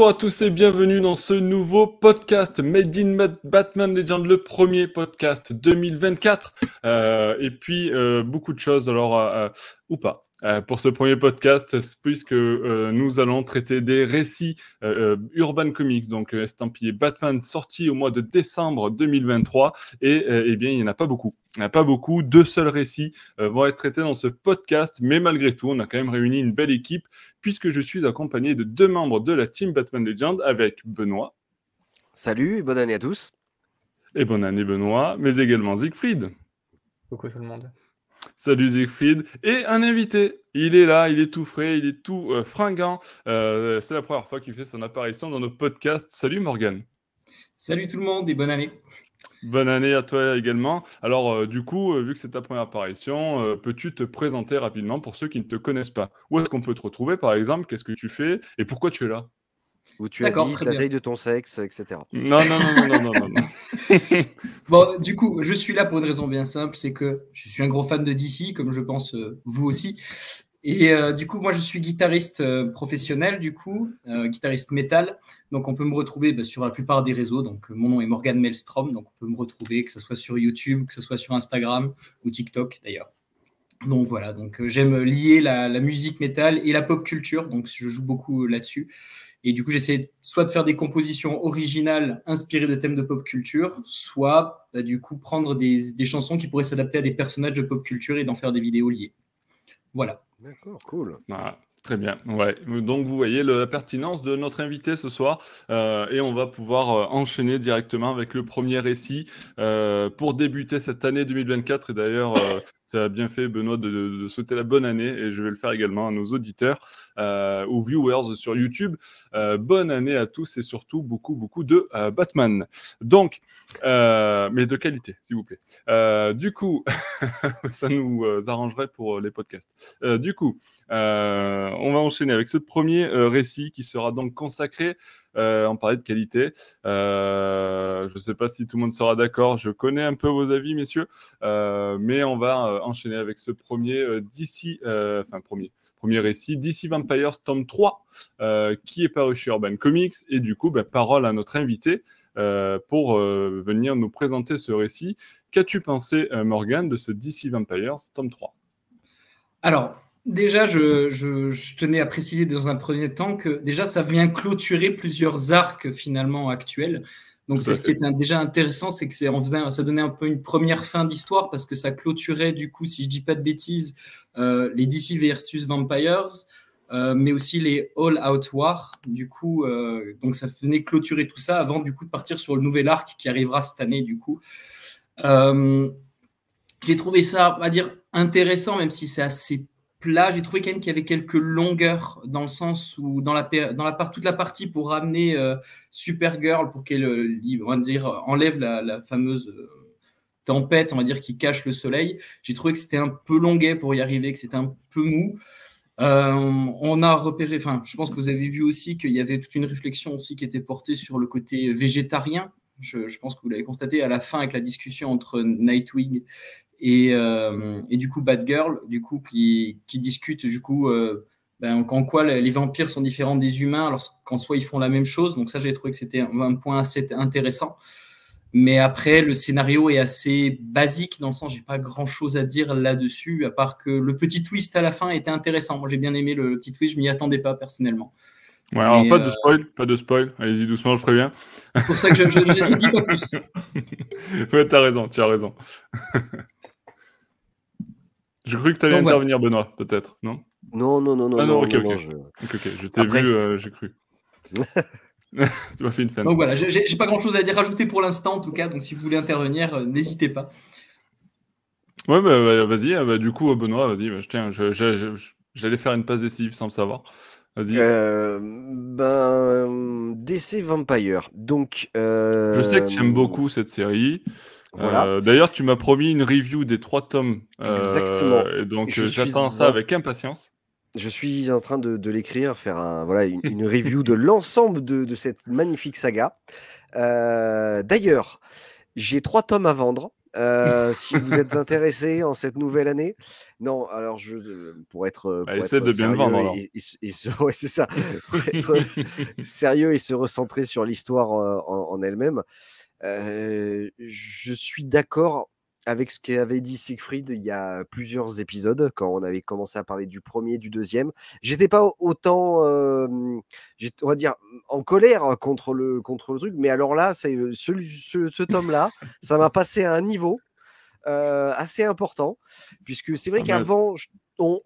Bonjour à tous et bienvenue dans ce nouveau podcast Made in Batman Legend, le premier podcast 2024. Euh, et puis euh, beaucoup de choses, alors euh, ou pas. Euh, pour ce premier podcast, puisque euh, nous allons traiter des récits euh, Urban Comics, donc estampillé Batman, sorti au mois de décembre 2023. Et eh bien, il n'y en a pas beaucoup. Il n'y en a pas beaucoup. Deux seuls récits vont être traités dans ce podcast, mais malgré tout, on a quand même réuni une belle équipe, puisque je suis accompagné de deux membres de la team Batman Legend avec Benoît. Salut et bonne année à tous. Et bonne année Benoît, mais également Siegfried. Coucou tout le monde. Salut Siegfried. Et un invité. Il est là, il est tout frais, il est tout euh, fringant. Euh, c'est la première fois qu'il fait son apparition dans nos podcasts. Salut Morgan. Salut tout le monde et bonne année. Bonne année à toi également. Alors, euh, du coup, vu que c'est ta première apparition, peux-tu te présenter rapidement pour ceux qui ne te connaissent pas? Où est-ce qu'on peut te retrouver, par exemple? Qu'est-ce que tu fais? Et pourquoi tu es là? Où tu habites, la taille de ton sexe, etc. Non, non, non, non, non, non. non. bon, du coup, je suis là pour une raison bien simple, c'est que je suis un gros fan de DC, comme je pense euh, vous aussi. Et euh, du coup, moi, je suis guitariste euh, professionnel, du coup, guitariste métal. Donc, on peut me retrouver bah, sur la plupart des réseaux. Donc, mon nom est Morgan Melstrom. Donc, on peut me retrouver, que ce soit sur YouTube, que ce soit sur Instagram ou TikTok, d'ailleurs. Donc, voilà. Donc, j'aime lier la, la musique métal et la pop culture. Donc, je joue beaucoup là-dessus. Et du coup, j'essaie soit de faire des compositions originales inspirées de thèmes de pop culture, soit bah, du coup prendre des, chansons qui pourraient s'adapter à des personnages de pop culture et d'en faire des vidéos liées. Voilà. D'accord, cool. Ah, très bien. Ouais. Donc vous voyez la pertinence de notre invité ce soir euh, et on va pouvoir euh, enchaîner directement avec le premier récit euh, pour débuter cette année 2024 et d'ailleurs bien fait, Benoît, de, souhaiter la bonne année et je vais le faire également à nos auditeurs, euh, aux viewers sur YouTube. Euh, bonne année à tous et surtout beaucoup, beaucoup de euh, Batman. Donc, mais de qualité, s'il vous plaît. du coup, ça nous arrangerait pour les podcasts. du coup, on va enchaîner avec ce premier récit qui sera donc consacré euh, on parlait de qualité. Euh, je ne sais pas si tout le monde sera d'accord. Je connais un peu vos avis, messieurs. Euh, mais on va enchaîner avec ce premier d'ici, enfin premier, premier récit, DC Vampires tome 3, qui est paru chez Urban Comics. Et du coup, ben, parole à notre invité pour venir nous présenter ce récit. Qu'as-tu pensé, Morgan, de ce DC Vampires tome 3 Alors, Déjà, je, tenais à préciser dans un premier temps que déjà, ça vient clôturer plusieurs arcs finalement actuels. Donc, c'est ce qui est déjà intéressant, c'est que ça donnait un peu une première fin d'histoire parce que ça clôturait, du coup, si je dis pas de bêtises, euh, les DC versus Vampires, euh, mais aussi les All Out War. Du coup, euh, donc ça venait clôturer tout ça avant, du coup, de partir sur le nouvel arc qui arrivera cette année, du coup. J'ai trouvé ça, on va dire, intéressant, même si c'est assez plat. J'ai trouvé quand même qu'il y avait quelques longueurs dans le sens où dans la, dans toute la partie pour ramener euh, Supergirl pour qu'elle euh, on va dire, enlève la, fameuse euh, tempête, on va dire, qui cache le soleil. J'ai trouvé que c'était un peu longuet pour y arriver, que c'était un peu mou. on a repéré, enfin, je pense que vous avez vu aussi qu'il y avait toute une réflexion aussi qui était portée sur le côté végétarien. Je, je pense que vous l'avez constaté à la fin avec la discussion entre Nightwing et, euh, et, du coup Batgirl, du coup qui, qui discute du coup euh, ben, en quoi les vampires sont différents des humains, alors qu'en soi ils font la même chose. Donc ça j'ai trouvé que c'était un point assez intéressant. Mais après le scénario est assez basique dans le sens j'ai pas grand chose à dire là-dessus à part que le petit twist à la fin était intéressant. Moi j'ai bien aimé le petit twist, je m'y attendais pas personnellement. Ouais, alors pas de euh, spoil, pas de spoil. Allez-y doucement, je préviens. C'est pour ça que je ne dis pas plus. ouais, t'as raison, tu as raison. Je cru que tu allais intervenir, Benoît, peut-être, non? Non, non, non, non. Ah non, ok, ok. Je, t'ai vu, euh, j'ai cru. tu m'as fait une fin. Donc voilà, j'ai pas grand chose à dire rajouter pour l'instant, en tout cas. Donc si vous voulez intervenir, euh, n'hésitez pas. Ouais, bah, vas-y. Bah, du coup, Benoît, vas-y. Bah, tiens, j'allais faire une passe décisive sans le savoir. Vas-y. Euh, ben, DC Vampire. Donc. Je sais que tu aimes beaucoup cette série. Euh, d'ailleurs, tu m'as promis une review des trois tomes. Euh, Exactement. donc, j'attends ça avec impatience. Je suis en train de, l'écrire, faire un, voilà, une, review de l'ensemble de, de, cette magnifique saga. Euh, d'ailleurs, j'ai trois tomes à vendre. si vous êtes intéressé en cette nouvelle année. Non, alors je, pour être, bah, essaie de bien vendre. Et, c'est ça. Pour être sérieux et se recentrer sur l'histoire en, en elle-même. Je suis d'accord avec ce qu'avait dit Siegfried il y a plusieurs épisodes, quand on avait commencé à parler du premier, du deuxième. J'étais pas autant, on va dire, en colère contre le, contre le truc, mais alors là, c'est ce, ce, tome-là, ça m'a passé à un niveau assez important, puisque c'est vrai ah, qu'avant, on,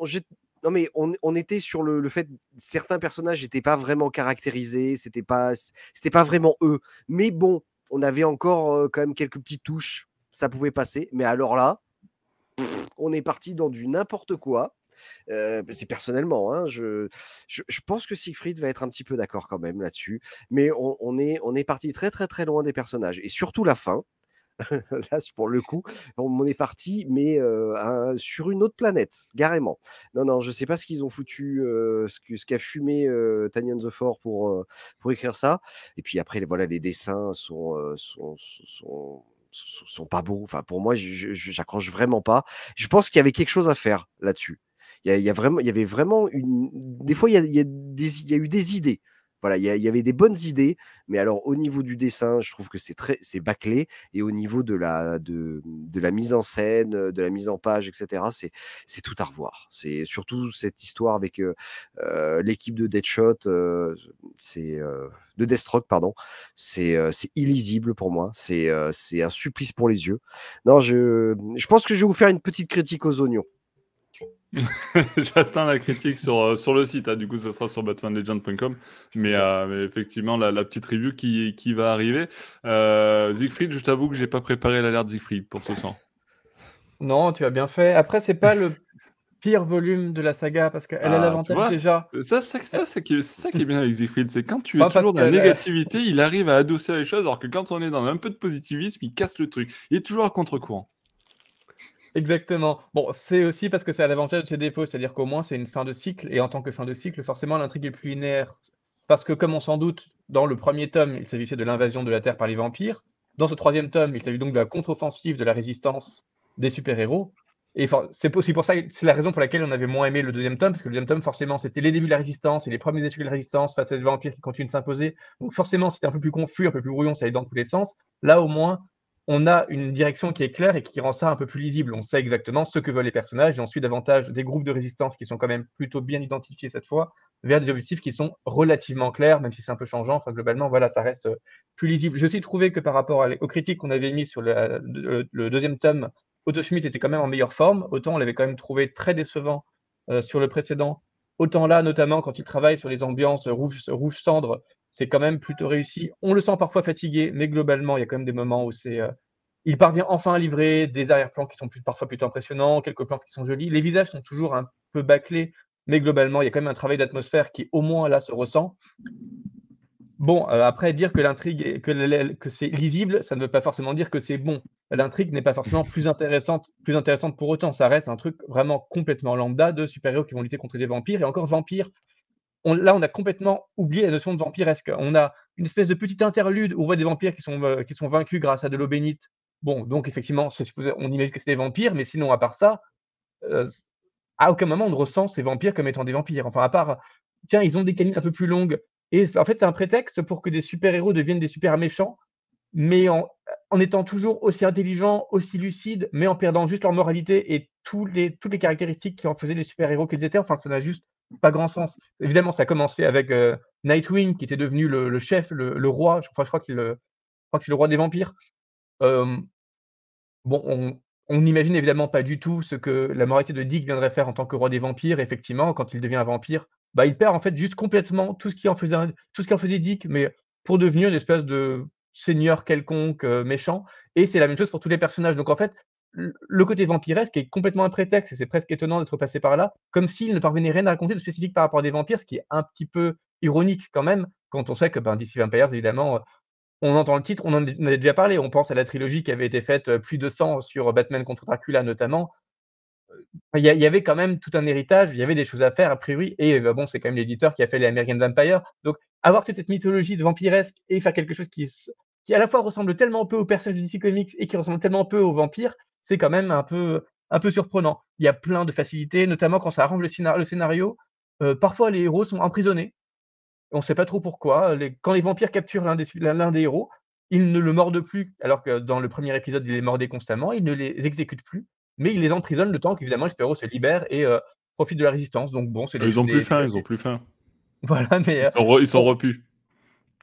non mais on, on, était sur le, le fait certains personnages n'étaient pas vraiment caractérisés, c'était pas c'était pas vraiment eux. Mais bon, on avait encore quand même quelques petites touches ça pouvait passer. Mais alors là, on est parti dans du n'importe quoi. Euh, c'est personnellement, hein, je, pense que Siegfried va être un petit peu d'accord quand même là-dessus. Mais on est parti très très très loin des personnages. Et surtout la fin. Là, pour le coup, on est parti, mais sur une autre planète, carrément. Non, non, je sais pas ce qu'ils ont foutu, ce qu'a fumé euh, Tanyan the Fort pour, pour écrire ça. Et puis après, voilà, les dessins sont, sont, sont pas beaux. Enfin, pour moi, j'accroche vraiment pas. Je pense qu'il y avait quelque chose à faire là-dessus. Il y, a, vraiment, avait vraiment une. Des fois, il y a eu des idées. Voilà, il y, avait des bonnes idées, mais alors au niveau du dessin, je trouve que c'est très, c'est bâclé, et au niveau de la, de, de, la mise en scène, de la mise en page, etc., c'est, c'est tout à revoir. C'est surtout cette histoire avec euh, l'équipe de Deadshot, euh, c'est euh, de Deathstroke, pardon, c'est, c'est illisible pour moi, c'est, c'est un supplice pour les yeux. Non, je, je pense que je vais vous faire une petite critique aux oignons. J'attends la critique sur, euh, sur le site. Hein. Du coup, ça sera sur batmanlegend.com. Mais, euh, mais, effectivement, la, la, petite review qui, qui va arriver. Euh, Siegfried, je t'avoue que j'ai pas préparé l'alerte Siegfried pour ce soir. Non, tu as bien fait. Après, c'est pas le pire volume de la saga parce qu'elle a ah, l'avantage déjà. Ça, ça, ça, c'est ça qui est bien avec Siegfried. C'est quand tu es toujours dans la négativité, il arrive à adosser les choses, alors que quand on est dans un peu de positivisme, il casse le truc. Il est toujours à contre-courant. Exactement. Bon, c'est aussi parce que c'est à l'avantage de ses défauts, c'est-à-dire qu'au moins c'est une fin de cycle, et en tant que fin de cycle, forcément l'intrigue est plus linéaire. Parce que comme on s'en doute, dans le premier tome, il s'agissait de l'invasion de la Terre par les vampires. Dans ce troisième tome, il s'agit donc de la contre-offensive de la résistance des super-héros. Et c'est pour ça, c'est la raison pour laquelle on avait moins aimé le deuxième tome, parce que le deuxième tome, forcément, c'était les débuts de la résistance et les premiers échecs de la résistance face à des vampires qui continuent de s'imposer. Donc forcément, c'était un peu plus confus, un peu plus brouillon, ça allait dans tous les sens. Là, au moins, on a une direction qui est claire et qui rend ça un peu plus lisible. On sait exactement ce que veulent les personnages et ensuite davantage des groupes de résistance qui sont quand même plutôt bien identifiés cette fois vers des objectifs qui sont relativement clairs, même si c'est un peu changeant. Enfin, globalement, voilà, ça reste plus lisible. Je aussi trouvé que par rapport aux critiques qu'on avait mis sur le, deuxième tome, Otto Schmidt était quand même en meilleure forme. Autant on l'avait quand même trouvé très décevant euh, sur le précédent. Autant là, notamment quand il travaille sur les ambiances rouge cendre, c'est quand même plutôt réussi. On le sent parfois fatigué, mais globalement, il y a quand même des moments où c'est. Euh, il parvient enfin à livrer des arrière-plans qui sont parfois plutôt impressionnants, quelques plans qui sont jolis. Les visages sont toujours un peu bâclés, mais globalement, il y a quand même un travail d'atmosphère qui, au moins là, se ressent. Bon, euh, après, dire que l'intrigue, que, que c'est lisible, ça ne veut pas forcément dire que c'est bon. L'intrigue n'est pas forcément plus intéressante, plus intéressante pour autant. Ça reste un truc vraiment complètement lambda de super-héros qui vont lutter contre des vampires. Et encore, vampires, là, on a complètement oublié la notion de vampiresque. On a une espèce de petite interlude où on voit des vampires qui sont, euh, qui sont vaincus grâce à de l'eau bénite. Bon, donc effectivement, on imagine que c'est des vampires, mais sinon, à part ça, euh, à aucun moment on ne ressent ces vampires comme étant des vampires. Enfin, à part, tiens, ils ont des canines un peu plus longues. Et en fait, c'est un prétexte pour que des super-héros deviennent des super méchants, mais en, étant toujours aussi intelligents, aussi lucides, mais en perdant juste leur moralité et les, toutes les caractéristiques qui en faisaient les super-héros qu'ils étaient. Enfin, ça n'a juste pas grand sens. Évidemment, ça a commencé avec euh, Nightwing, qui était devenu le, chef, le, roi, je crois, je crois qu'il est le roi des vampires. bon, on, n'imagine évidemment pas du tout ce que la moralité de Dick viendrait faire en tant que roi des vampires. Effectivement, quand il devient un vampire, bah, il perd en fait juste complètement tout ce qui en faisait, tout ce qui en faisait Dick, mais pour devenir une espèce de seigneur quelconque euh, méchant. Et c'est la même chose pour tous les personnages. Donc en fait, le côté vampiresque est complètement un prétexte, et c'est presque étonnant d'être passé par là, comme s'il ne parvenait rien à raconter de spécifique par rapport à des vampires, ce qui est un petit peu ironique quand même, quand on sait que ben, DC Vampires, évidemment, on entend le titre, on en a déjà parlé, on pense à la trilogie qui avait été faite euh, plus de 100 sur Batman contre Dracula notamment. Il y, avait quand même tout un héritage, il y avait des choses à faire a priori, et euh, bon, c'est quand même l'éditeur qui a fait les American Vampire. Donc, avoir toute cette mythologie de vampiresque et faire quelque chose qui qui à la fois ressemble tellement peu aux personnages de DC Comics et qui ressemble tellement peu aux vampires, c'est quand même un peu, un peu surprenant. Il y a plein de facilités, notamment quand ça arrange le, scénario. Euh, parfois, les héros sont emprisonnés. On ne sait pas trop pourquoi. quand les vampires capturent l'un des, des héros, ils ne le mordent plus, alors que dans le premier épisode, ils les mordaient constamment. Ils ne les exécutent plus, mais ils les emprisonnent le temps qu'évidemment, les héros se libèrent et euh, profitent de la résistance. Donc bon, c'est Ils ont plus faim, ils ont plus faim. Voilà, mais. Ils sont, repus.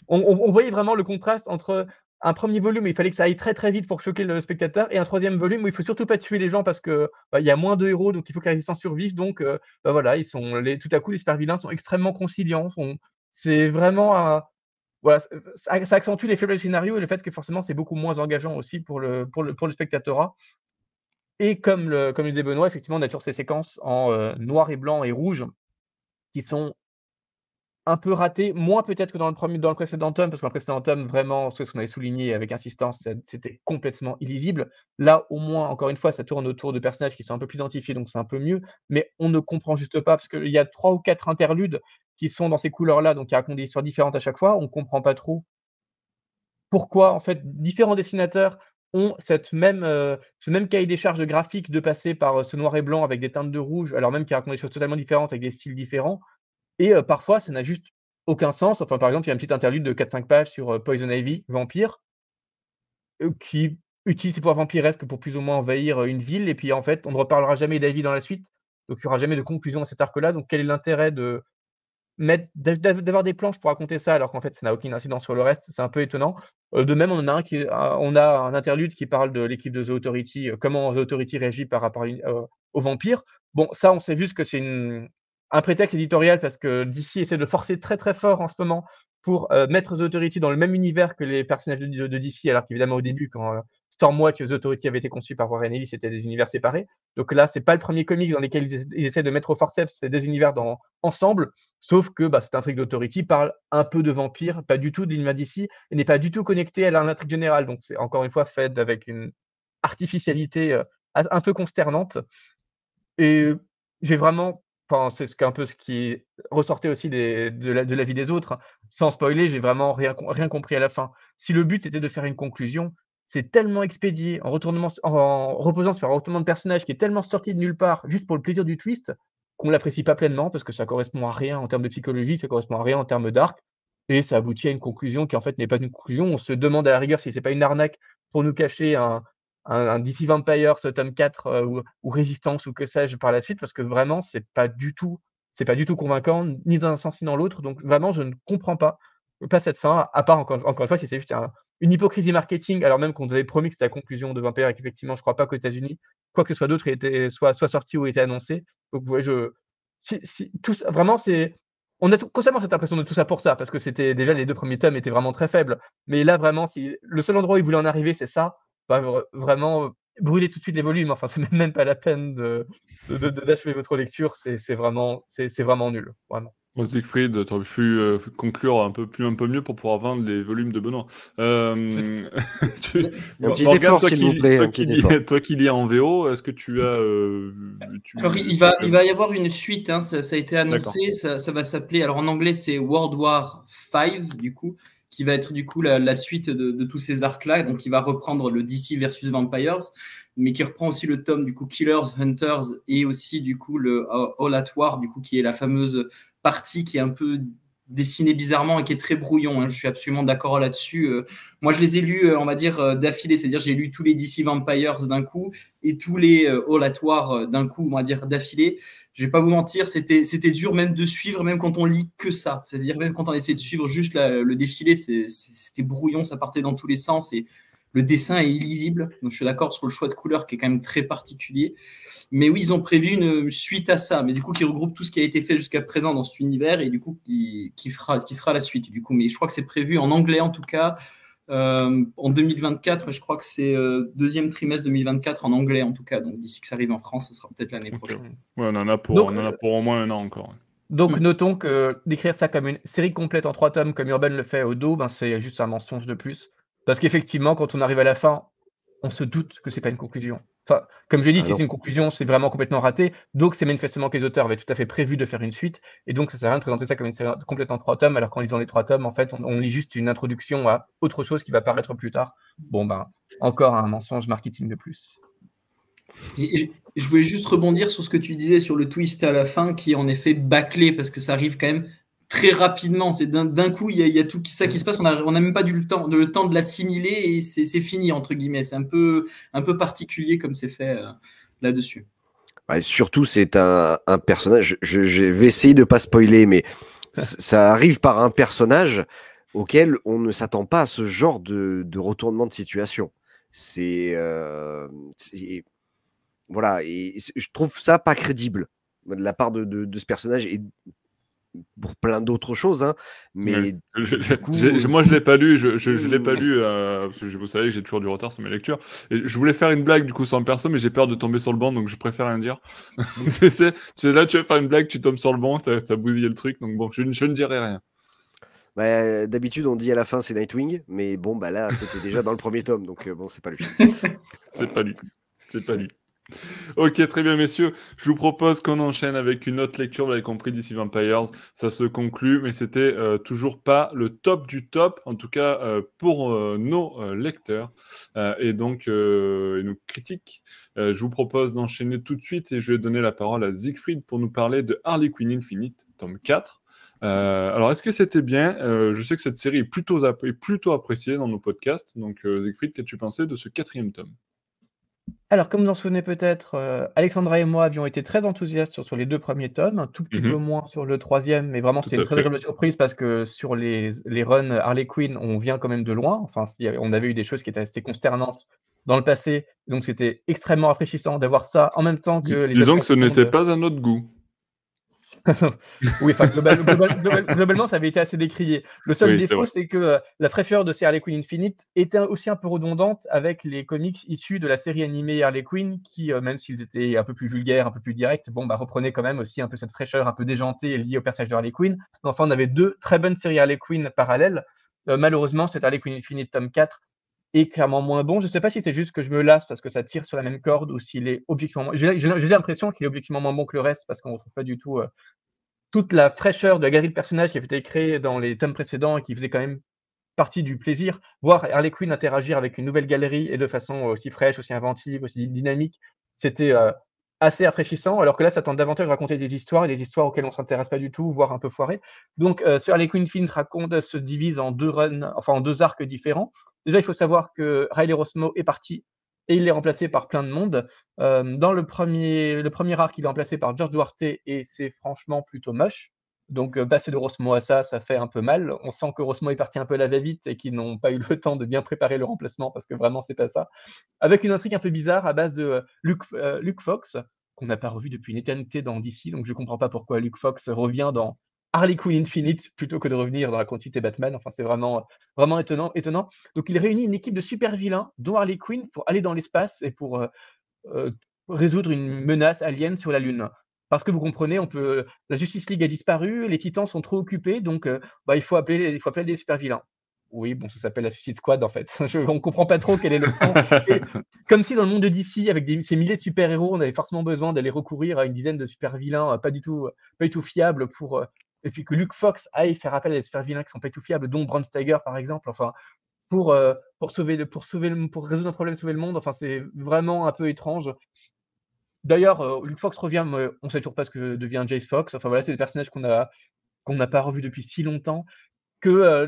On, voyait vraiment le contraste entre un premier volume où il fallait que ça aille très très vite pour choquer le spectateur et un troisième volume où il faut surtout pas tuer les gens parce que bah, y a moins de héros donc il faut que la survive. Donc euh, bah, voilà ils sont tout à coup les super vilains sont extrêmement conciliants c'est vraiment un, voilà ça, accentue les faiblesses du scénario et le fait que forcément c'est beaucoup moins engageant aussi pour le pour le pour le spectateur. Et comme le comme disait Benoît effectivement on a toujours ces séquences en euh, noir et blanc et rouge qui sont un peu raté, moins peut-être que dans le, premier, dans le précédent tome, parce que dans le précédent tome, vraiment, ce qu'on avait souligné avec insistance, c'était complètement illisible. Là, au moins, encore une fois, ça tourne autour de personnages qui sont un peu plus identifiés, donc c'est un peu mieux, mais on ne comprend juste pas, parce qu'il y a trois ou quatre interludes qui sont dans ces couleurs-là, donc qui racontent des histoires différentes à chaque fois, on ne comprend pas trop pourquoi, en fait, différents dessinateurs ont euh, ce même cahier des charges graphiques de passer par euh, ce noir et blanc avec des teintes de rouge, alors même qui racontent des choses totalement différentes avec des styles différents. Et parfois, ça n'a juste aucun sens. Enfin, par exemple, il y a un petit interlude de 4-5 pages sur Poison Ivy, vampire, qui utilise ses pouvoirs vampiresques pour plus ou moins envahir une ville. Et puis, en fait, on ne reparlera jamais d'Ivy dans la suite. Donc, il n'y aura jamais de conclusion à cet arc-là. Donc, quel est l'intérêt de d'avoir des planches pour raconter ça alors qu'en fait ça n'a aucune incidence sur le reste, c'est un peu étonnant. de même, on a un on a un interlude qui parle de l'équipe de The Authority, comment The Authority réagit par rapport aux vampires. Bon, ça, on sait juste que c'est une, un prétexte éditorial parce que DC essaie de forcer très très fort en ce moment pour euh, mettre The Authority dans le même univers que les personnages de, DC, alors qu'évidemment au début, quand euh, Stormwatch et The Authority avaient été conçus par Warren Ellis, c'était des univers séparés. Donc là, c'est pas le premier comic dans lequel ils, essaient de mettre au forceps ces deux univers ensemble, sauf que bah, cette intrigue d'Authority parle un peu de vampires, pas du tout de l'univers DC, et n'est pas du tout connecté à l'intrigue générale. Donc c'est encore une fois fait avec une artificialité euh, un peu consternante. Et j'ai vraiment c'est un peu ce qui ressortait aussi de, la, vie des autres. Sans spoiler, j'ai vraiment rien, compris à la fin. Si le but était de faire une conclusion, c'est tellement expédié, en, retournement, en reposant sur un retournement de personnage qui est tellement sorti de nulle part, juste pour le plaisir du twist, qu'on ne l'apprécie pas pleinement parce que ça correspond à rien en termes de psychologie, ça correspond à rien en termes d'arc, et ça aboutit à une conclusion qui en fait n'est pas une conclusion. On se demande à la rigueur si c'est pas une arnaque pour nous cacher un, un, DC Vampire, ce tome 4 euh, ou, Résistance ou que sais-je par la suite, parce que vraiment, c'est pas du tout, c'est pas du tout convaincant, ni dans un sens ni dans l'autre. Donc vraiment, je ne comprends pas, pas cette fin, à part encore, encore une fois, si c'est juste une hypocrisie marketing, alors même qu'on nous avait promis que c'était la conclusion de Vampire et qu'effectivement, je crois pas qu'aux États-Unis, quoi que ce soit d'autre était soit, soit sorti ou était annoncé. Donc, vous voyez, je, si, si, tout, vraiment, c'est, on a constamment cette impression de tout ça pour ça, parce que c'était déjà les deux premiers tomes étaient vraiment très faibles. Mais là, vraiment, si le seul endroit où il voulait en arriver, c'est ça, vraiment brûler tout de suite les volumes. Enfin, c'est même pas la peine d'achever de, votre lecture. C'est vraiment, vraiment nul. Vraiment. Siegfried, tu aurais pu euh, conclure un peu, plus, un peu mieux pour pouvoir vendre les volumes de Benoît. Euh, tu... Un petit effort, s'il vous plaît. Toi, qui, lis en VO, est-ce que tu as. Euh, il, va, il va y avoir une suite, hein, ça, ça, a été annoncé, ça, ça, va s'appeler. Alors en anglais, c'est World War 5, du coup qui va être du coup la, suite de, tous ces arcs-là, donc qui va reprendre le DC versus Vampires, mais qui reprend aussi le tome du coup Killers, Hunters et aussi du coup le All at War, du coup qui est la fameuse partie qui est un peu dessiné bizarrement et qui est très brouillon. Hein. Je suis absolument d'accord là-dessus. Euh. moi, je les ai lus, euh, on va dire, euh, d'affilée. C'est-à-dire, j'ai lu tous les DC Vampires d'un coup et tous les All At War d'un coup, on va dire, d'affilée. Je vais pas vous mentir, c'était, c'était dur même de suivre, même quand on lit que ça. C'est-à-dire, même quand on essaie de suivre juste le défilé, c'était brouillon, ça partait dans tous les sens le dessin est illisible. Donc, je suis d'accord sur le choix de couleur qui est quand même très particulier. Mais oui, ils ont prévu une suite à ça, mais du coup, qui regroupe tout ce qui a été fait jusqu'à présent dans cet univers et du coup, qui, fera, qui sera la suite. Du coup, mais je crois que c'est prévu en anglais en tout cas. Euh, en 2024, je crois que c'est euh, deuxième trimestre 2024 en anglais en tout cas. Donc d'ici que ça arrive en France, ça sera peut-être l'année prochaine. Ouais, on en a pour, on en a pour au moins un an encore. Donc hmm. notons que d'écrire ça comme une série complète en trois tomes, comme Urban le fait au dos, ben, c'est juste un mensonge de plus. Parce qu'effectivement, quand on arrive à la fin, on se doute que c'est pas une conclusion. Enfin, comme j'ai dit, Ah si c'est une conclusion, c'est vraiment complètement raté. Donc, c'est manifestement que les auteurs avaient tout à fait prévu de faire une suite. Et donc, ça sert à rien de présenter ça comme une série complète en trois tomes, alors qu'en lisant les trois tomes, en fait, on, on lit juste une introduction à autre chose qui va paraître plus tard. Bon, ben, encore un mensonge marketing de plus. Et- et je voulais juste rebondir sur ce que tu disais sur le twist à la fin, qui est en effet bâclé, parce que ça arrive quand même très rapidement. C'est d'un coup, il y, a- il y a tout ça qui se passe. On n'a on a même pas eu le temps, le temps de l'assimiler et c'est fini, entre guillemets. C'est un peu, un peu particulier comme c'est fait euh, là-dessus. Ouais, surtout, c'est un, un personnage. Je, je vais essayer de pas spoiler, mais c- ça arrive par un personnage auquel on ne s'attend pas à ce genre de, de retournement de situation. C'est euh, voilà, et je trouve ça pas crédible de la part de, de- de ce personnage et pour plein d'autres choses, hein, mais. Je- du coup, moi, je l'ai pas lu. Je, je, je l'ai pas Mm. lu euh, parce que je- vous savez que j'ai toujours du retard sur mes lectures. Et je voulais faire une blague du coup sans perso, mais j'ai peur de tomber sur le banc, donc je préfère rien dire. tu sais, tu sais, là, tu vas faire une blague, tu tombes sur le banc, t'as as bousillé le truc, donc bon, je, ne- je ne dirai rien. bah, d'habitude on dit à la fin c'est Nightwing, mais bon bah là c'était déjà dans le premier tome, donc euh, bon c'est pas lui. C'est pas lui. C'est pas lui. Ok, très bien, messieurs. Je vous propose qu'on enchaîne avec une autre lecture. Vous l'avez compris, d'ici Vampires, ça se conclut, mais c'était euh, toujours pas le top du top, en tout cas euh, pour euh, nos lecteurs et donc nos critiques. Je vous propose d'enchaîner tout de suite et je vais donner la parole à Siegfried pour nous parler de Harley Quinn Infinite, tome 4. Euh, alors, est-ce que c'était bien? Je sais que cette série est plutôt, appréciée dans nos podcasts. Donc, Siegfried, qu'as-tu pensé de ce quatrième tome? Alors, comme vous en souvenez peut-être, euh, Alexandra et moi avions été très enthousiastes sur, sur les deux premiers tomes, un tout petit Mhm. peu moins sur le troisième, mais vraiment c'était une très agréable surprise parce que sur les, les runs Harley Quinn, on vient quand même de loin. Enfin, on avait eu des choses qui étaient assez consternantes dans le passé, donc c'était extrêmement rafraîchissant d'avoir ça en même temps que les Disons que ce n'était de- pas à notre goût. Oui, enfin, global- global- global- globalement, ça avait été assez décrié. Le seul Oui, défaut, c'est que euh, la fraîcheur de ces Harley Quinn Infinite était aussi un peu redondante avec les comics issus de la série animée Harley Quinn, qui, euh, même s'ils étaient un peu plus vulgaires, un peu plus directs, bon, bah, reprenaient quand même aussi un peu cette fraîcheur un peu déjantée liée au personnage de Harley Quinn. Enfin, on avait deux très bonnes séries Harley Quinn parallèles. Euh, malheureusement, cet Harley Quinn Infinite tome 4 est clairement moins bon. Je ne sais pas si c'est juste que je me lasse parce que ça tire sur la même corde ou s'il est objectivement. J'ai l'impression qu'il est objectivement moins bon que le reste parce qu'on ne retrouve pas du tout euh, toute la fraîcheur de la galerie de personnages qui avait été créée dans les tomes précédents et qui faisait quand même partie du plaisir. Voir Harley Quinn interagir avec une nouvelle galerie et de façon aussi fraîche, aussi inventive, aussi dynamique, c'était euh, assez rafraîchissant. Alors que là, ça tente davantage de raconter des histoires, et des histoires auxquelles on ne s'intéresse pas du tout, voire un peu foirées. Donc, euh, ce Harley Quinn Film raconte, se divise en deux runs, enfin en deux arcs différents. Déjà, il faut savoir que Riley Rossmo est parti et il est remplacé par plein de monde. Euh, dans le premier, arc, il est remplacé par George Duarte et c'est franchement plutôt moche. Donc, euh, passer de Rossmo à ça, ça fait un peu mal. On sent que Rossmo est parti un peu la va-vite et qu'ils n'ont pas eu le temps de bien préparer le remplacement parce que vraiment, c'est pas ça. Avec une intrigue un peu bizarre à base de euh, Luke, Luke Fox, qu'on n'a pas revu depuis une éternité dans DC, donc je comprends pas pourquoi Luke Fox revient dans Harley Quinn Infinite plutôt que de revenir dans la continuité Batman. Enfin, c'est vraiment, vraiment étonnant, étonnant. Donc, il réunit une équipe de super vilains, dont Harley Quinn, pour aller dans l'espace et pour euh, euh, résoudre une menace alien sur la Lune. Parce que vous comprenez, on peut, la Justice League a disparu, les Titans sont trop occupés, donc euh, bah, il, faut appeler, il faut appeler des super vilains. Oui, bon, ça s'appelle la Suicide Squad en fait. Je, on ne comprend pas trop quel est le plan. Et comme si dans le monde de DC, avec des, ces milliers de super-héros, on avait forcément besoin d'aller recourir à une dizaine de super-vilains pas, du tout, pas du tout fiables pour. Et puis que Luke Fox aille faire appel à des super-vilains qui sont pas tout fiables, dont Bron Steiger par exemple. Enfin, pour, euh, pour, sauver le, pour, sauver le, pour résoudre un problème, sauver le monde. Enfin, c'est vraiment un peu étrange. D'ailleurs, euh, Luke Fox revient, mais on sait toujours pas ce que devient Jace Fox. Enfin voilà, c'est des personnages qu'on a qu'on n'a pas revus depuis si longtemps que euh,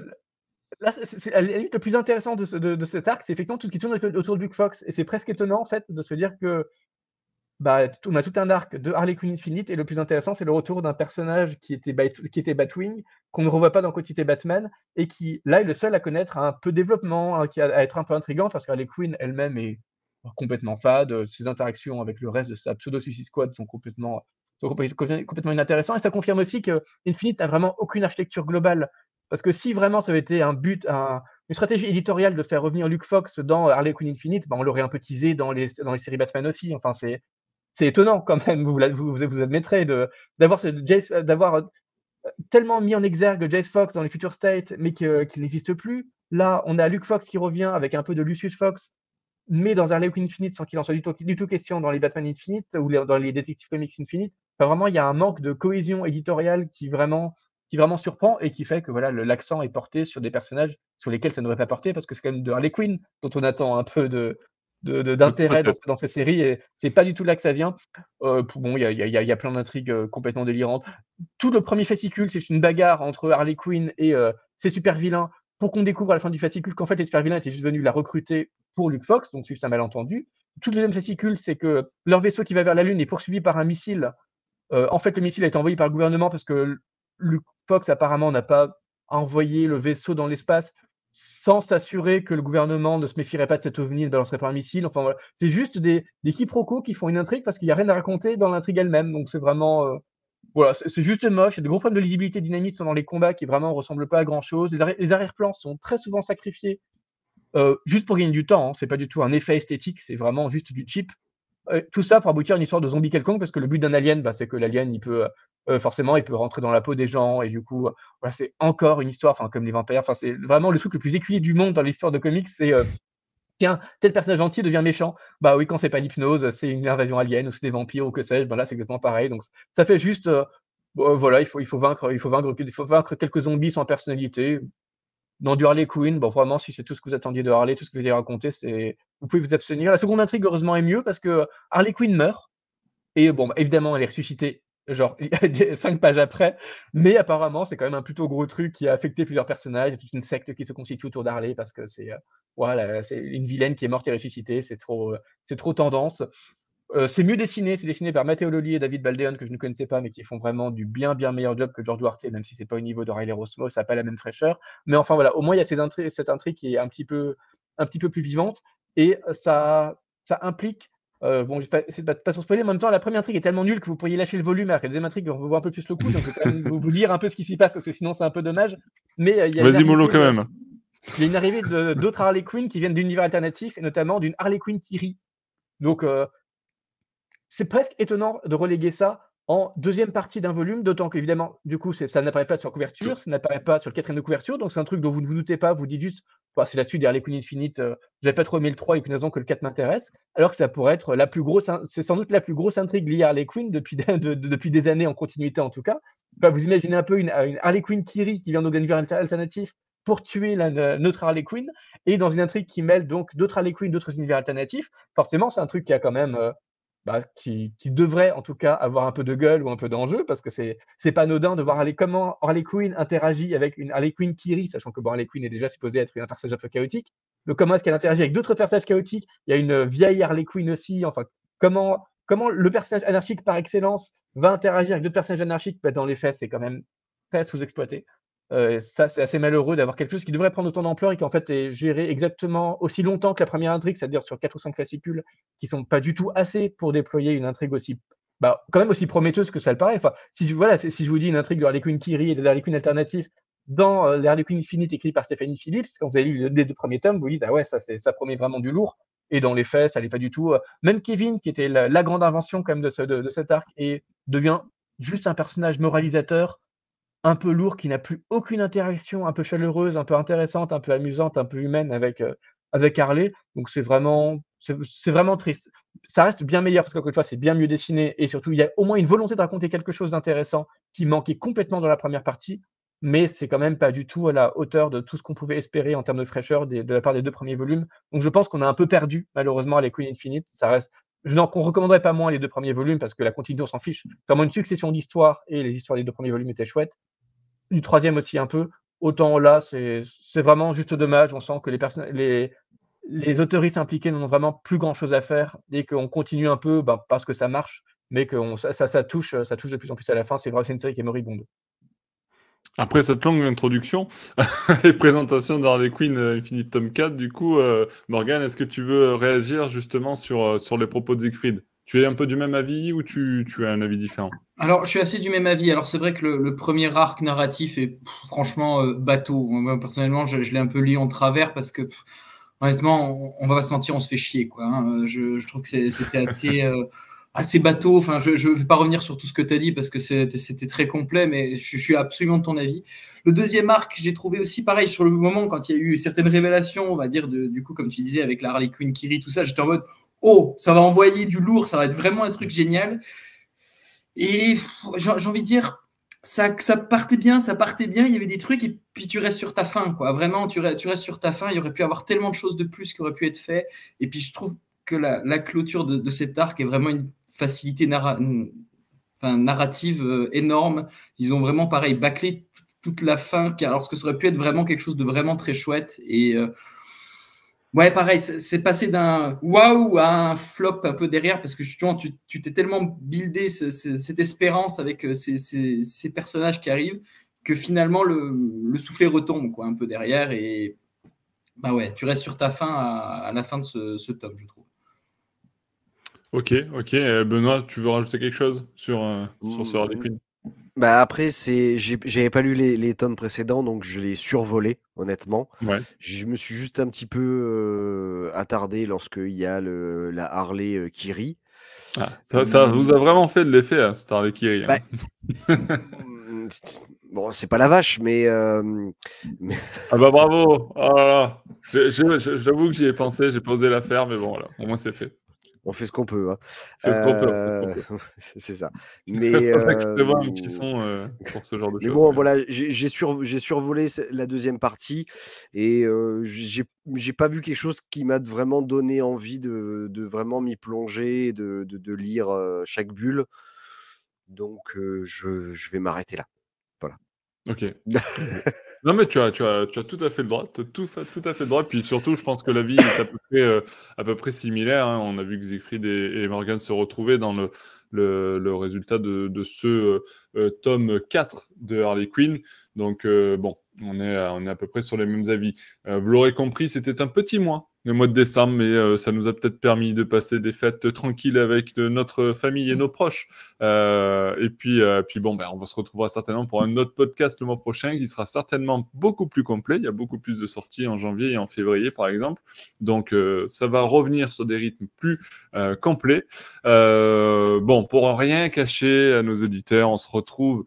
là, c'est la limite le plus intéressant de, de, de cet arc, c'est effectivement tout ce qui tourne autour de Luke Fox. Et c'est presque étonnant en fait de se dire que bah, on a tout un arc de Harley Quinn Infinite et le plus intéressant, c'est le retour d'un personnage qui était, qui était Batwing, qu'on ne revoit pas dans Quantité Batman et qui là est le seul à connaître un peu de développement, hein, qui a, à être un peu intrigant parce qu'Harley Quinn elle-même est complètement fade, ses interactions avec le reste de sa pseudo Suicide Squad sont complètement sont complètement inintéressants et ça confirme aussi que Infinite n'a vraiment aucune architecture globale parce que si vraiment ça avait été un but, un, une stratégie éditoriale de faire revenir Luke Fox dans Harley Quinn Infinite, bah on l'aurait un peu teasé dans les, dans les séries Batman aussi. Enfin, c'est, c'est étonnant quand même, vous, vous, admettrez, d'avoir, Jace, d'avoir tellement mis en exergue Jace Fox dans les Future State, mais qu'il n'existe plus. Là, on a Luke Fox qui revient avec un peu de Lucius Fox, mais dans Harley Quinn Infinite sans qu'il en soit du tout, du tout, question dans les Batman Infinite ou dans les Detective Comics Infinite. vraiment, il y a un manque de cohésion éditoriale qui vraiment, qui vraiment surprend et qui fait que voilà, l'accent est porté sur des personnages sur lesquels ça ne devrait pas porter parce que c'est quand même de Harley Quinn dont on attend un peu de, d'intérêt dans, ces séries et c'est pas du tout là que ça vient. Euh, bon, il y a, y, a, y a, plein d'intrigues euh, complètement délirantes. Tout le premier fascicule, c'est une bagarre entre Harley Quinn et euh, ses super vilains pour qu'on découvre à la fin du fascicule qu'en fait les super vilains étaient juste venus la recruter pour Luke Fox, donc c'est juste un malentendu. Tout le deuxième fascicule, c'est que leur vaisseau qui va vers la Lune est poursuivi par un missile. en fait, le missile a été envoyé par le gouvernement parce que Luke Fox apparemment n'a pas envoyé le vaisseau dans l'espace sans s'assurer que le gouvernement ne se méfierait pas de cet ovni et ne balancerait pas un missile. Enfin. C'est juste des, quiproquos qui font une intrigue parce qu'il n'y a rien à raconter dans l'intrigue elle-même. Donc, c'est vraiment. Euh, voilà, c'est juste moche. Il y a de gros problèmes de lisibilité dynamisme dans les combats qui vraiment ne ressemblent pas à grand-chose. Les, arrière-plans sont très souvent sacrifiés euh, juste pour gagner du temps. Hein. C'est pas du tout un effet esthétique, c'est vraiment juste du. Euh, tout ça pour aboutir à une histoire de zombie quelconque parce que le but d'un alien, bah, c'est que l'alien, il peut euh, forcément, il peut rentrer dans la peau des gens et du coup, voilà, c'est encore une histoire, enfin comme les vampires. Enfin, c'est vraiment le truc le plus éculé du monde dans l'histoire de comics. C'est euh, tiens, tel personnage gentil devient méchant. Bah oui, quand c'est pas l'hypnose, c'est une invasion alien ou c'est des vampires ou que sais-je. Ben là, c'est exactement pareil. Donc ça fait juste, euh, voilà, il faut, il faut vaincre, il faut vaincre, quelques zombies sans personnalité. Dans du Harley Quinn, bon vraiment, si c'est tout ce que vous attendiez de Harley, tout ce que vous avez raconté, c'est, vous pouvez vous abstenir. La seconde intrigue, heureusement, est mieux parce que Harley Quinn meurt. Et bon, évidemment, elle est ressuscitée genre cinq pages après. Mais apparemment, c'est quand même un plutôt gros truc qui a affecté plusieurs personnages. Toute une secte qui se constitue autour d'Harley parce que c'est euh, voilà, c'est une vilaine qui est morte et ressuscitée. C'est trop, euh, c'est trop tendance. Euh, c'est mieux dessiné, c'est dessiné par Matteo Loli et David Baldeon, que je ne connaissais pas, mais qui font vraiment du bien, bien meilleur job que George Duarte, même si c'est pas au niveau de Riley Rosmo, ça n'a pas la même fraîcheur. Mais enfin voilà, au moins il y a cette intrigue qui est un petit peu, un petit peu plus vivante et ça, ça implique euh, bon, c'est pas, pas, spoiler, en même temps, la première intrigue est tellement nulle que vous pourriez lâcher le volume à la deuxième intrigue, on voir un peu plus le coup. Donc, je vais quand même vous, dire un peu ce qui s'y passe parce que sinon, c'est un peu dommage. Mais euh. Vas-y, mollo quand même. Il y a une arrivée d'autres Harley Quinn qui viennent d'univers alternatifs et notamment d'une Harley Quinn qui rit. Donc, euh, c'est presque étonnant de reléguer ça en deuxième partie d'un volume, d'autant qu'évidemment, du coup, ça n'apparaît pas sur couverture, ça n'apparaît pas sur le quatrième de couverture, donc c'est un truc dont vous ne vous doutez pas, vous dites juste, bah, c'est la suite d'Harley Quinn Infinite, euh, j'avais pas trop aimé le 3 et raison que le 4 m'intéresse, alors que ça pourrait être la plus grosse, c'est sans doute la plus grosse intrigue liée à Harley Quinn depuis, des années en continuité en tout cas. Vous imaginez un peu une, Harley Quinn Kiri qui vient d'un univers alternatif pour tuer la, notre Harley Quinn, et dans une intrigue qui mêle donc d'autres Harley Quinn, d'autres univers alternatifs, forcément c'est un truc qui a quand même euh, bah, qui, devrait en tout cas avoir un peu de gueule ou un peu d'enjeu, parce que c'est pas anodin de voir comment Harley Quinn interagit avec une Harley Quinn qui rit, sachant que bon, Harley Quinn est déjà supposée être un personnage un peu chaotique. Donc comment est-ce qu'elle interagit avec d'autres personnages chaotiques? Il y a une vieille Harley Quinn aussi. Enfin, comment comment le personnage anarchique par excellence va interagir avec d'autres personnages anarchiques? Bah, Dans les faits, c'est quand même très sous-exploité. Euh, ça, c'est assez malheureux d'avoir quelque chose qui devrait prendre autant d'ampleur et qui en fait est géré exactement aussi longtemps que la première intrigue, c'est-à-dire sur 4 ou 5 fascicules qui sont pas du tout assez pour déployer une intrigue aussi, bah, quand même aussi prometteuse que ça le paraît. Enfin, si je, voilà, si vous dis une intrigue de Harley Quinn Kiri et de Harley Quinn alternatif dans euh, Harley Quinn Infinite écrit par Stephanie Phillips, quand vous avez lu les deux premiers tomes, vous dites, ah ouais, ça, ça promet vraiment du lourd. Et dans les faits, ça n'est pas du tout. Euh, même Kevin, qui était la, grande invention quand même de, de cet arc, et devient juste un personnage moralisateur un peu lourd, qui n'a plus aucune interaction, un peu chaleureuse, un peu intéressante, un peu amusante, un peu humaine avec, euh, avec Harley. Donc c'est vraiment, c'est vraiment triste. Ça reste bien meilleur parce qu'encore une fois, c'est bien mieux dessiné et surtout, il y a au moins une volonté de raconter quelque chose d'intéressant qui manquait complètement dans la première partie, mais c'est quand même pas du tout à la hauteur de tout ce qu'on pouvait espérer en termes de fraîcheur de la part des deux premiers volumes. Donc je pense qu'on a un peu perdu, malheureusement, les Queen Infinite. Ça reste. Donc, on recommanderait pas moins les deux premiers volumes parce que la continuité, on s'en fiche. Vraiment une succession d'histoires et les histoires des deux premiers volumes étaient chouettes du troisième aussi un peu. Autant là, c'est vraiment juste dommage. On sent que les, les, les autoristes impliqués n'ont vraiment plus grand chose à faire et qu'on continue un peu bah, parce que ça marche, mais que ça, touche, ça touche de plus en plus à la fin. C'est vraiment une série qui est moribonde. Après cette longue introduction et présentation d'Harley Quinn euh, Infinite Tom 4, du coup, euh, Morgan, est-ce que tu veux réagir justement sur, euh, sur les propos de Siegfried? Tu es un peu du même avis ou tu, as un avis différent? Alors, je suis assez du même avis. Alors, c'est vrai que le, premier arc narratif est franchement euh, bateau. Moi, personnellement, je, l'ai un peu lu en travers parce que, honnêtement, on, va se mentir, on se fait chier. Quoi, hein. je, trouve que c'était assez. Euh, assez bateau. Enfin, je ne vais pas revenir sur tout ce que tu as dit parce que c'était très complet, mais je, suis absolument de ton avis. Le deuxième arc, j'ai trouvé aussi pareil sur le moment quand il y a eu certaines révélations, on va dire, du coup, comme tu disais, avec la Harley Quinn, Kiri, tout ça, j'étais en mode oh, ça va envoyer du lourd, ça va être vraiment un truc génial. Et j'ai envie de dire, ça, ça partait bien, ça partait bien, il y avait des trucs, et puis tu restes sur ta fin, quoi. Vraiment, tu restes, sur ta fin, il aurait pu avoir tellement de choses de plus qui auraient pu être fait. Et puis je trouve que la, clôture de, cet arc est vraiment une facilité narrative euh, énorme. Ils ont vraiment, pareil, bâclé toute la fin, alors que ça aurait pu être vraiment quelque chose de vraiment très chouette. Et euh, ouais, pareil, c'est passé d'un waouh à un flop un peu derrière, parce que justement, tu t'es tellement buildé cette espérance avec euh, ces, personnages qui arrivent, que finalement, le, soufflet retombe quoi, un peu derrière. Et bah ouais, tu restes sur ta fin à, la fin de ce, ce tome, je trouve. Ok, ok. Euh, Benoît, tu veux rajouter quelque chose sur, euh, sur ce Harley Quinn? Bah après, c'est, j'avais pas lu les, tomes précédents, donc je l'ai survolé, honnêtement. Ouais. Je me suis juste un petit peu euh, attardé lorsqu'il y a le, la Harley qui rit. Ah, ça, vous a vraiment fait de l'effet, hein, cette Harley qui rit. Hein. Bah, bon, c'est pas la vache, mais, mais... Ah bah bravo oh J'avoue que j'y ai pensé, j'ai posé l'affaire, mais bon, voilà, au moins c'est fait on fait ce qu'on peut. Hein. Euh, c'est ça. Mais euh, un petit son euh, pour ce genre de mais Bon, voilà, j'ai survolé la deuxième partie et j'ai pas vu quelque chose qui m'a vraiment donné envie de, vraiment m'y plonger, de, de, lire chaque bulle. Donc, je, je vais m'arrêter là. Voilà. Ok. Non, mais tu as, tu as, tu as tout à fait le droit. tout, tout à fait le droit. Puis surtout, je pense que la vie est à peu près, euh, à peu près similaire. hein. On a vu que Siegfried et, Morgan se retrouvaient dans le, le, le résultat de, de ce euh, euh, tome 4 de Harley Quinn. Donc, bon, on est, on est à peu près sur les mêmes avis. vous l'aurez compris, c'était un petit mois le mois de décembre, mais euh, ça nous a peut-être permis de passer des fêtes tranquilles avec notre famille et nos proches. Euh, et puis, euh, puis bon, ben, on va se retrouver certainement pour un autre podcast le mois prochain qui sera certainement beaucoup plus complet. Il y a beaucoup plus de sorties en janvier et en février, par exemple. Donc, ça va revenir sur des rythmes plus complets. bon, pour rien cacher à nos auditeurs, on se retrouve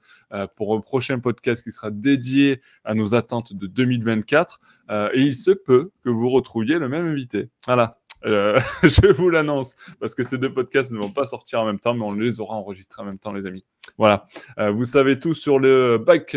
pour un prochain podcast qui sera dédié à nos attentes de 2024. Euh, et il se peut que vous retrouviez le même invité. Voilà. Euh, je vous l'annonce parce que ces deux podcasts ne vont pas sortir en même temps, mais on les aura enregistrés en même temps, les amis. Voilà. Euh, vous savez tout sur le back,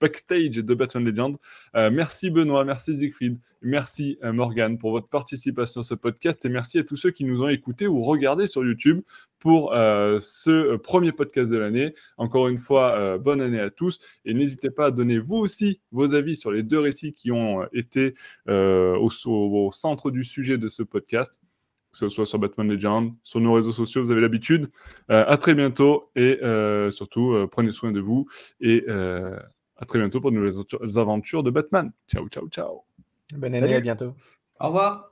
backstage de Batman Legend. merci Benoît, merci Siegfried, merci Morgan pour votre participation à ce podcast et merci à tous ceux qui nous ont écoutés ou regardés sur YouTube pour euh, ce euh, premier podcast de l'année. Encore une fois, euh, bonne année à tous et n'hésitez pas à donner vous aussi vos avis sur les deux récits qui ont été au, centre du sujet de ce podcast, que ce soit sur Batman Legend, sur nos réseaux sociaux, vous avez l'habitude. à très bientôt et surtout, prenez soin de vous et à très bientôt pour de nouvelles aventures de Batman. Ciao, ciao, ciao. Bonne année, à bientôt. Au revoir.